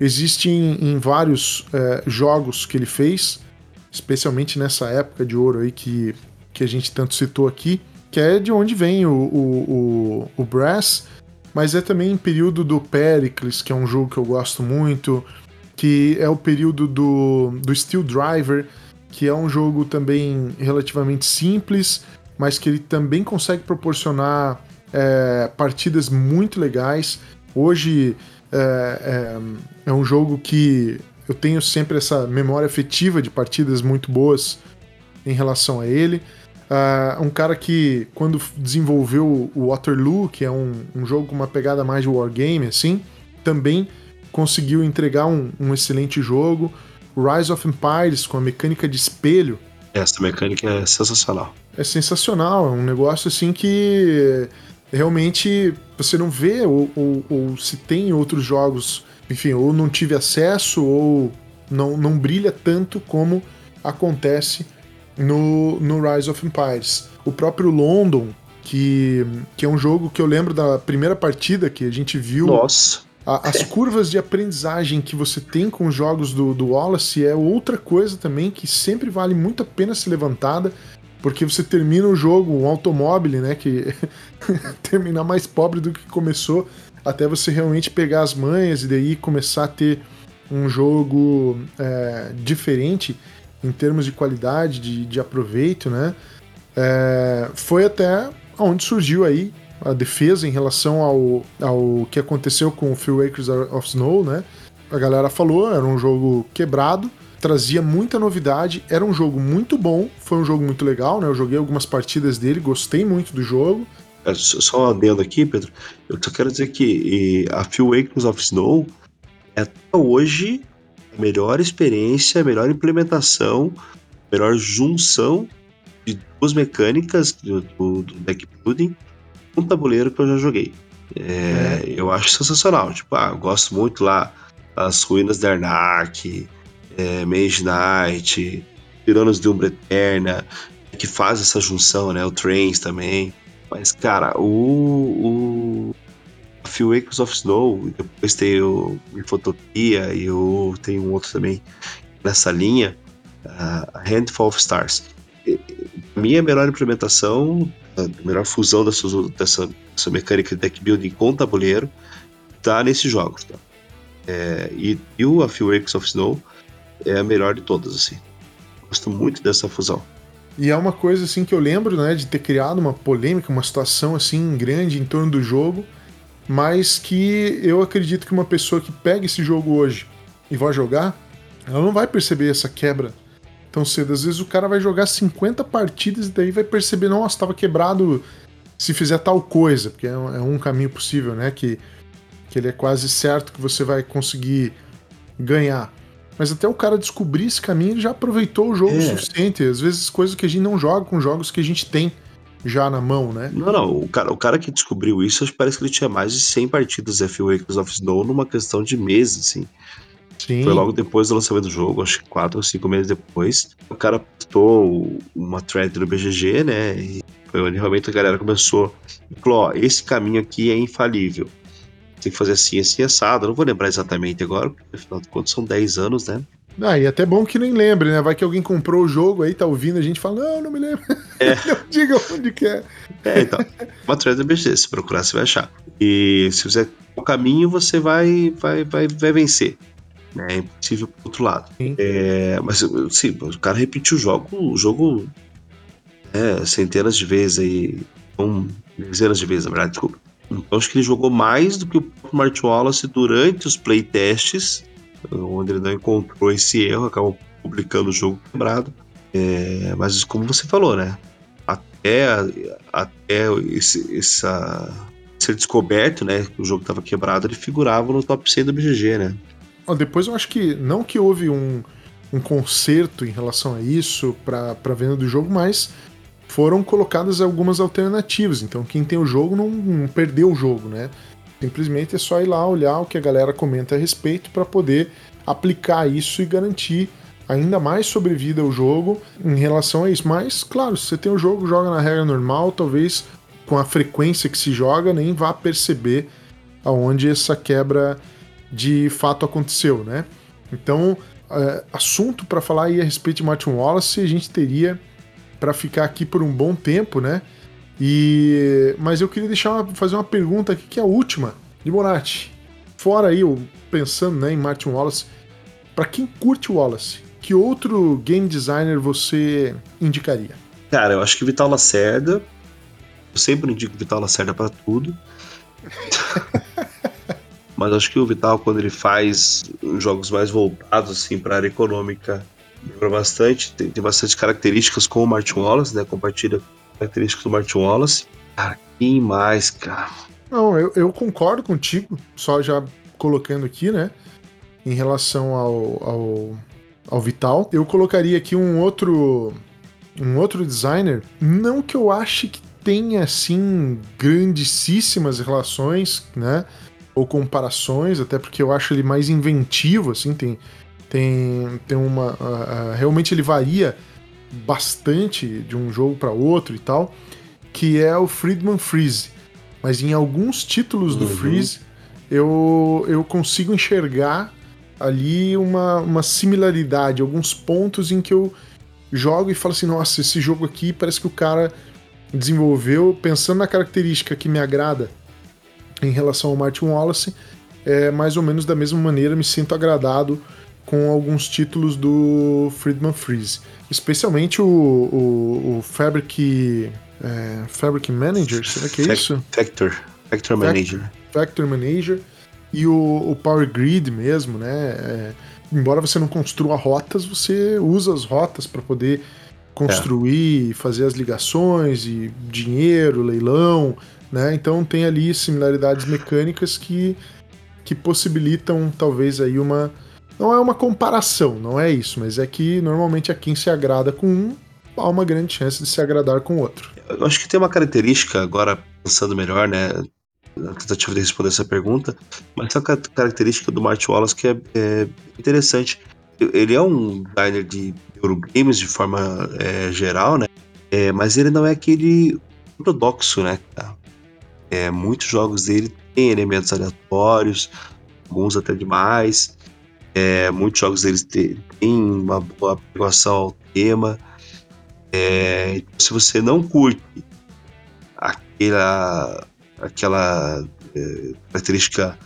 existe em, em vários é, jogos que ele fez, especialmente nessa época de ouro aí que, que a gente tanto citou aqui, que é de onde vem o, o, o, o Brass, mas é também período do Pericles, que é um jogo que eu gosto muito, que é o período do, do Steel Driver, que é um jogo também relativamente simples, mas que ele também consegue proporcionar é, partidas muito legais. Hoje é, é, é, um jogo que eu tenho sempre essa memória afetiva de partidas muito boas em relação a ele. Uh, um cara que, quando desenvolveu o Waterloo, que é um, um jogo com uma pegada mais de wargame, assim, também conseguiu entregar um, um excelente jogo. Rise of Empires, com a mecânica de espelho. Essa mecânica é sensacional é sensacional. É um negócio assim que realmente você não vê, ou, ou, ou, se tem outros jogos, enfim, ou não tive acesso, ou não, não brilha tanto como acontece no, no Rise of Empires. O próprio London, que, que é um jogo que eu lembro da primeira partida que a gente viu. Nossa. As *laughs* curvas de aprendizagem que você tem com os jogos do, do Wallace é outra coisa também que sempre vale muito a pena ser levantada porque você termina o jogo, um automóvel, né? Que *laughs* terminar mais pobre do que começou, até você realmente pegar as manhas e daí começar a ter um jogo é, diferente em termos de qualidade, de, de aproveito, né? É, foi até onde surgiu aí a defesa em relação ao, ao que aconteceu com o Few Acres of Snow, né? A galera falou, era um jogo quebrado, trazia muita novidade, era um jogo muito bom, foi um jogo muito legal, né? Eu joguei algumas partidas dele, gostei muito do jogo. É, só um adendo aqui, Pedro, eu só quero dizer que a Few Acres of Snow é até hoje melhor experiência, melhor implementação, melhor junção de duas mecânicas do, do, do deck building um tabuleiro que eu já joguei. É, é. Eu acho sensacional. Tipo, ah, gosto muito lá das ruínas da Arnak, é, Mage Knight, Tiranos de Umbra Eterna, que faz essa junção, né? O Trains também. Mas, cara, o, o Few Acres of Snow, depois tem o Infotopia e eu tenho um outro também nessa linha, a Handful of Stars. A minha melhor implementação, a melhor fusão dessa, dessa, mecânica de deck building com tabuleiro, tá nesses jogos. Tá? É, e, e o A Few Acres of Snow é a melhor de todas, assim. Gosto muito dessa fusão. E é uma coisa assim que eu lembro, né, de ter criado uma polêmica, uma situação assim grande em torno do jogo, mas que eu acredito que uma pessoa que pega esse jogo hoje e vai jogar, ela não vai perceber essa quebra tão cedo. Às vezes o cara vai jogar 50 partidas e daí vai perceber, nossa, estava quebrado se fizer tal coisa, porque é um, é um caminho possível, né, que, que ele é quase certo que você vai conseguir ganhar. Mas até o cara descobrir esse caminho, ele já aproveitou o jogo é. o suficiente. Às vezes, coisas que a gente não joga com jogos que a gente tem já na mão, né? Não, não. O cara, o cara que descobriu isso, parece que ele tinha mais de 100 partidas FA Acres of Snow numa questão de meses, assim. Sim. Foi logo depois do lançamento do jogo, acho que 4 ou 5 meses depois. O cara postou uma thread do BGG, né? E foi onde realmente a galera começou. Falou: ó, esse caminho aqui é infalível tem que fazer assim, assim, assado. Eu não vou lembrar exatamente agora, porque afinal de contas são 10 anos, né? Ah, e é até bom que nem lembre, né? Vai que alguém comprou o jogo aí, tá ouvindo, a gente fala, não, não me lembro. É. *laughs* não diga onde que é. É, então. Uma thread BG, se procurar, você vai achar. E se fizer o caminho, você vai, vai, vai, vai vencer. Né? É impossível pro outro lado. É, mas, sim, o cara repetiu o jogo, o jogo é, centenas de vezes aí. Um, dezenas de vezes, na verdade, desculpa. Então acho que ele jogou mais do que o Martin Wallace durante os playtests, onde ele não encontrou esse erro, acabou publicando o jogo quebrado. É, mas como você falou, né? Até, até esse, essa, ser descoberto, né? Que o jogo estava quebrado, ele figurava no top 100 do BGG, né? Depois eu acho que não que houve um, um conserto em relação a isso para venda do jogo, mas foram colocadas algumas alternativas. Então quem tem o jogo não, não perdeu o jogo, né? Simplesmente é só ir lá olhar o que a galera comenta a respeito para poder aplicar isso e garantir ainda mais sobrevida ao jogo em relação a isso. Mas, claro, se você tem o jogo, joga na regra normal, talvez com a frequência que se joga, nem vá perceber aonde essa quebra de fato aconteceu, né? Então, é, assunto para falar aí a respeito de Martin Wallace, a gente teria para ficar aqui por um bom tempo, né? E mas eu queria deixar uma, fazer uma pergunta aqui que é a última de Bonatti. Fora aí, eu pensando né, em Martin Wallace, para quem curte Wallace, que outro game designer você indicaria? Cara, eu acho que Vital Lacerda. Eu sempre indico Vital Lacerda para tudo. *laughs* Mas acho que o Vital, quando ele faz jogos mais voltados assim, para a área econômica, lembra bastante, tem, tem, bastante características com o Martin Wallace, né? Compartilha características do Martin Wallace. Cara, quem mais, cara? Não, eu, eu concordo contigo, só já colocando aqui, né? Em relação ao, ao, ao Vital. Eu colocaria aqui um outro um outro designer, não que eu ache que tenha assim grandíssimas relações, né? Ou comparações, até porque eu acho ele mais inventivo, assim, tem tem, tem uma. Uh, uh, realmente ele varia bastante de um jogo para outro e tal, que é o Friedman Freeze. Mas em alguns títulos do uhum. Freeze eu, eu consigo enxergar ali uma, uma similaridade, alguns pontos em que eu jogo e falo assim: nossa, esse jogo aqui parece que o cara desenvolveu pensando na característica que me agrada em relação ao Martin Wallace, é mais ou menos da mesma maneira me sinto agradado com alguns títulos do Friedman Freeze. Especialmente o, o, o Fabric. É, Fabric Manager, será que é isso? Factor. Factor Manager. Factor Manager. E o, o Power Grid mesmo, né? É, embora você não construa rotas, você usa as rotas para poder construir, é. fazer as ligações e dinheiro, leilão, né? Então tem ali similaridades mecânicas que, que possibilitam talvez aí uma, não é uma comparação, não é isso, mas é que normalmente a quem se agrada com um, há uma grande chance de se agradar com o outro. Eu acho que tem uma característica, agora pensando melhor, né, na tentativa de responder essa pergunta, mas é uma característica do Martin Wallace que é, é interessante. Ele é um designer de Eurogames de forma é, geral, né, é, mas ele não é aquele ortodoxo, né, É, muitos jogos dele têm elementos aleatórios, alguns até demais, é, muitos jogos deles têm uma boa aplicação ao tema. É, então, se você não curte aquela, aquela é, característica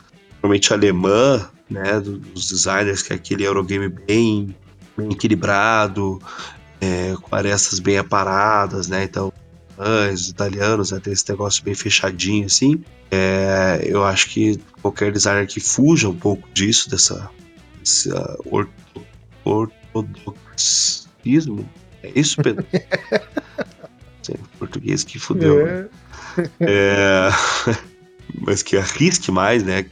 normalmente alemã né, dos designers, que é aquele Eurogame bem, bem equilibrado, é, com arestas bem aparadas, né? Então, os italianos, né, tem esse negócio bem fechadinho assim. É, eu acho que qualquer designer que fuja um pouco disso, dessa, desse uh, ortodoxismo, é isso, Pedro? *laughs* Português que fudeu. Né? É. é *laughs* mas que arrisque mais, né?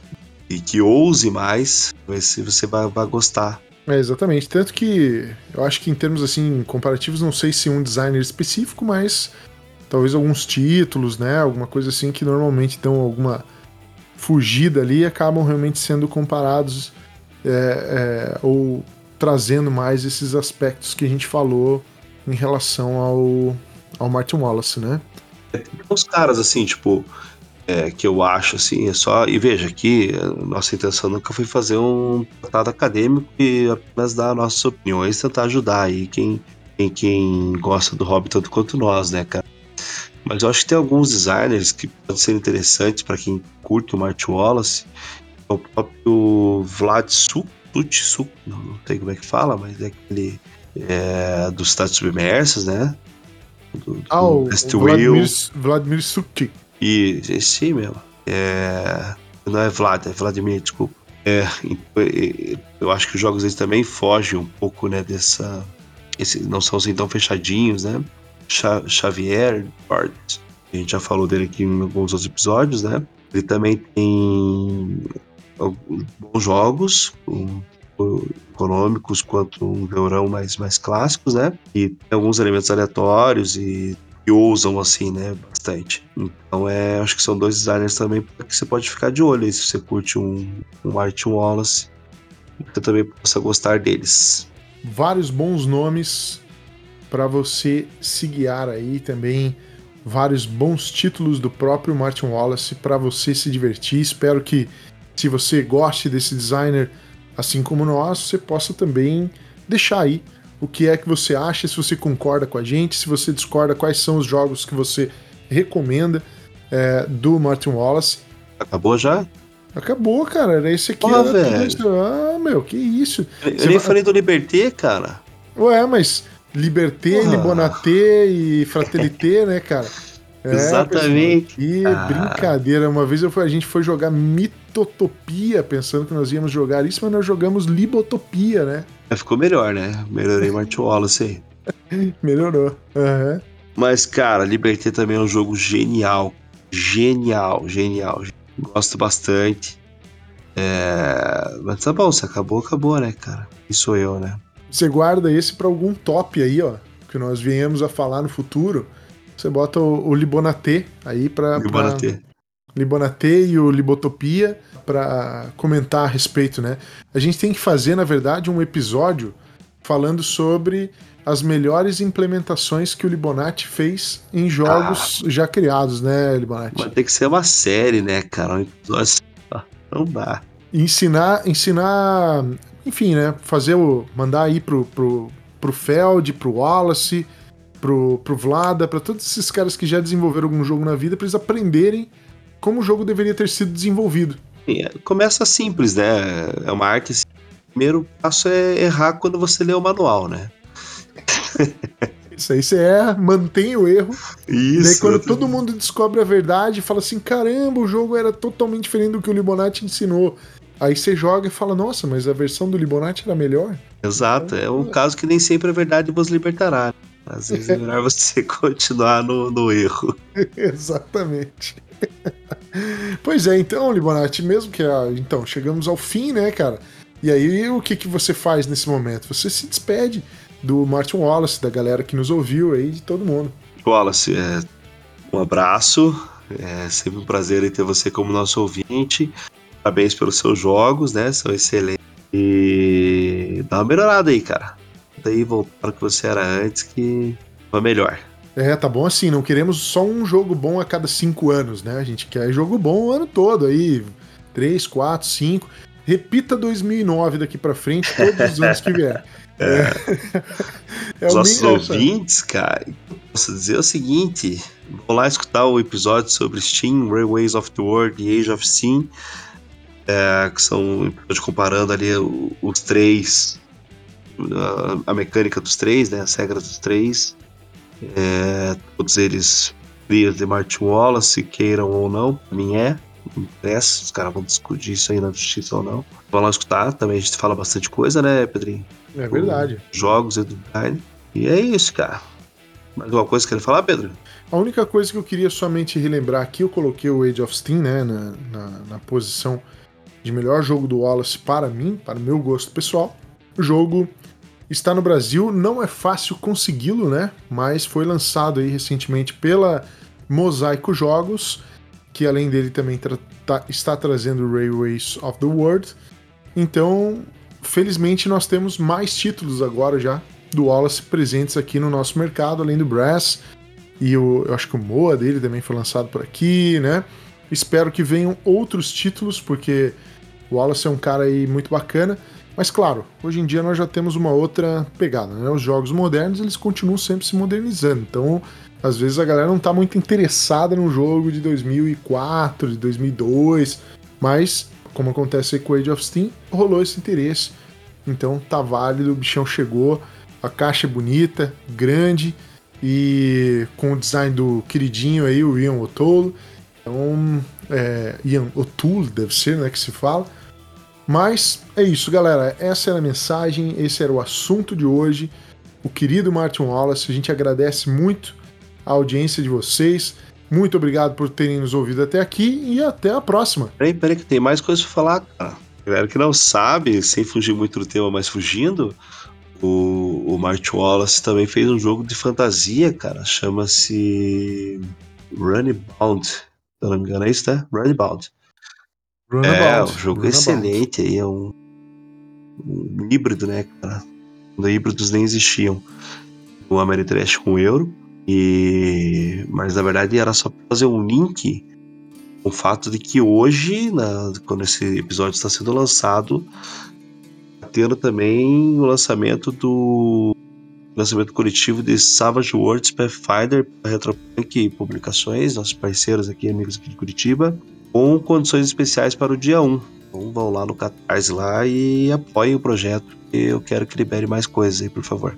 E que ouse mais, ver se você vai, vai gostar. É, exatamente. Tanto que eu acho que em termos assim comparativos, não sei se um designer específico, mas talvez alguns títulos, né? Alguma coisa assim que normalmente dão alguma fugida ali acabam realmente sendo comparados é, é, ou trazendo mais esses aspectos que a gente falou em relação ao, ao Martin Wallace, né? Tem uns caras assim, tipo, é, que eu acho assim, é só. E veja que nossa intenção nunca foi fazer um tratado acadêmico e apenas dar nossas opiniões tentar ajudar aí quem, quem, quem gosta do hobby tanto quanto nós, né, cara? Mas eu acho que tem alguns designers que podem ser interessantes para quem curte o Martin Wallace. O próprio Vlad Suk, Suk, não, não sei como é que fala, mas é aquele é, dos Estados Submersos, né? Do, do ah, o Vladimir, Vladimir Suk. E esse mesmo. É, não é Vlad, é Vladimir, desculpa. É, eu acho que os jogos eles também fogem um pouco, né, dessa. Esse, não são assim tão fechadinhos, né? Xavier Bart, a gente já falou dele aqui em alguns outros episódios, né? Ele também tem bons jogos, um, econômicos quanto um verão mais, mais clássicos, né? E alguns elementos aleatórios e que ousam assim, né, bastante. Então é, acho que são dois designers também que você pode ficar de olho aí se você curte um, um Martin Wallace, você também possa gostar deles. Vários bons nomes para você se guiar aí também. Vários bons títulos do próprio Martin Wallace para você se divertir. Espero que se você goste desse designer, assim como nós, você possa também deixar aí o que é que você acha, se você concorda com a gente, se você discorda, quais são os jogos que você recomenda é, do Martin Wallace. Acabou já? Acabou, cara. Era esse aqui. Ah, velho. Ah, meu, que isso. Eu, eu nem vai... falei do Liberté, cara. Ué, mas Liberté, Porra. Libonaté e Fraternité, *laughs* né, cara? É, Exatamente. Que ah. brincadeira. Uma vez eu, a gente foi jogar Mitotopia, pensando que nós íamos jogar isso, mas nós jogamos Libotopia, né? Ficou melhor, né? Melhorei Martin Wallace aí. *laughs* Melhorou. Uhum. Mas, cara, Liberté também é um jogo genial. Genial, genial. Gosto bastante. É... Mas tá bom, se acabou, acabou, né, cara? E sou eu, né? Você guarda esse para algum top aí, ó. Que nós venhamos a falar no futuro. Você bota o, o Libonaté aí pra. Libonaté. Pra... Libonaté e o Libotopia para comentar a respeito, né? A gente tem que fazer, na verdade, um episódio falando sobre as melhores implementações que o Libonati fez em jogos ah, já criados, né, Libonati? Mas tem que ser uma série, né, cara? Episódio não dá. Ensinar, ensinar, enfim, né? Fazer o. mandar aí pro, pro, pro Feld, pro Wallace, pro, pro Vlada, para todos esses caras que já desenvolveram algum jogo na vida, para eles aprenderem como o jogo deveria ter sido desenvolvido. É, começa simples, né? É uma arte. O primeiro passo é errar quando você lê o manual, né? *laughs* Isso aí você erra, mantém o erro. Isso. Daí quando todo mundo descobre a verdade, fala assim: caramba, o jogo era totalmente diferente do que o Libonati ensinou. Aí você joga e fala: nossa, mas a versão do Libonati era melhor. Exato, é um caso que nem sempre a verdade vos libertará. Às vezes é melhor *laughs* você continuar no, no erro. *laughs* Exatamente. *laughs* pois é, então, Libonati, mesmo que. A, então, chegamos ao fim, né, cara? E aí, o que, que você faz nesse momento? Você se despede do Martin Wallace, da galera que nos ouviu aí, de todo mundo. Wallace, é, um abraço. É sempre um prazer ter você como nosso ouvinte. Parabéns pelos seus jogos, né? São excelentes. E dá uma melhorada aí, cara. Daí voltar para o que você era antes, que foi melhor. É, tá bom assim, não queremos só um jogo bom a cada cinco anos, né? A gente quer jogo bom o ano todo aí, três, quatro, cinco. Repita 2009 daqui para frente todos os anos que vier. *laughs* É. é *laughs* os nossos ouvintes, cara, posso dizer o seguinte: vão lá escutar o episódio sobre Steam, Railways of the World e Age of Steam. é, que são comparando ali os três, a, a, mecânica dos três, né, as regras dos três, é, todos eles frios de Martin Wallace, queiram ou não, pra mim é, não interessa, os caras vão discutir isso aí na justiça ou não. Vão lá escutar, também a gente fala bastante coisa, né, Pedrinho? É verdade. O, jogos e do design. E é isso, cara. Mais alguma coisa que quer falar, Pedro? A única coisa que eu queria somente relembrar aqui, eu coloquei o Age of Steam, né, na, na, na posição de melhor jogo do Wallace para mim, para o meu gosto pessoal. O jogo está no Brasil, não é fácil consegui-lo, né? Mas foi lançado aí recentemente pela Mosaico Jogos, que além dele também tra tá, está trazendo Railways of the World. Então, felizmente nós temos mais títulos agora já do Wallace presentes aqui no nosso mercado, além do Brass. E o, eu acho que o Moa dele também foi lançado por aqui, né? Espero que venham outros títulos, porque o Wallace é um cara aí muito bacana. Mas claro, hoje em dia nós já temos uma outra pegada, né? Os jogos modernos eles continuam sempre se modernizando. Então, às vezes a galera não está muito interessada no jogo de 2004, de 2002, mas como acontece com Age of Steam, rolou esse interesse. Então tá válido, o bichão chegou, a caixa é bonita, grande e com o design do queridinho aí, o Ian O'Toole. Então, é, Ian O'Toole deve ser, né, que se fala. Mas é isso, galera. Essa era a mensagem, esse era o assunto de hoje. O querido Martin Wallace, a gente agradece muito a audiência de vocês. Muito obrigado por terem nos ouvido até aqui e até a próxima. Peraí, peraí, que tem mais coisa pra falar, cara. Galera que não sabe, sem fugir muito do tema, mas fugindo, o, o Martin Wallace também fez um jogo de fantasia, cara. Chama-se Runabout. Se eu não me engano, é isso, né? É, um jogo excelente aí, é um, um híbrido, né, cara? Quando híbridos nem existiam. O Ameritrash com o Euro. E... Mas na verdade era só fazer um link com o fato de que hoje, na, quando esse episódio está sendo lançado, tá tendo também o lançamento do lançamento coletivo de Savage Worlds Pathfinder Retropunk Publicações, nossos parceiros aqui, amigos aqui de Curitiba, com condições especiais para o dia 1. Então vão lá no Catarse lá e apoiem o projeto. Eu quero que libere mais coisas aí, por favor.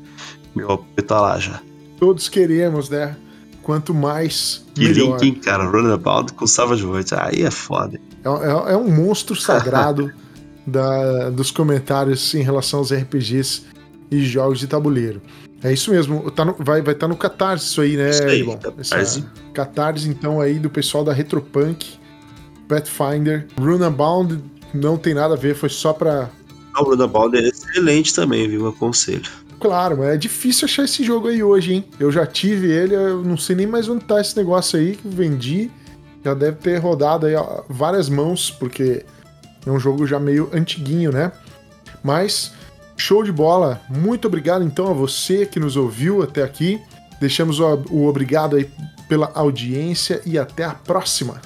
Meu apoio tá lá já. Todos queremos, né? Quanto mais. Que melhor. link, hein, cara? Runabout com Savage Worlds. Aí é foda. É, é, é um monstro sagrado *laughs* da, dos comentários em relação aos RPGs e jogos de tabuleiro. É isso mesmo, tá no, vai estar tá no Catarse isso aí, né, isso aí, Catarse. Catarse, então, aí do pessoal da Retropunk, Pathfinder, Runabound não tem nada a ver, foi só pra... O Runabound é excelente também, viu, aconselho. Claro, mas é difícil achar esse jogo aí hoje, hein? Eu já tive ele, eu não sei nem mais onde tá esse negócio aí que vendi. Já deve ter rodado aí ó, várias mãos, porque é um jogo já meio antiguinho, né? Mas show de bola. Muito obrigado então a você que nos ouviu até aqui. Deixamos o obrigado aí pela audiência e até a próxima.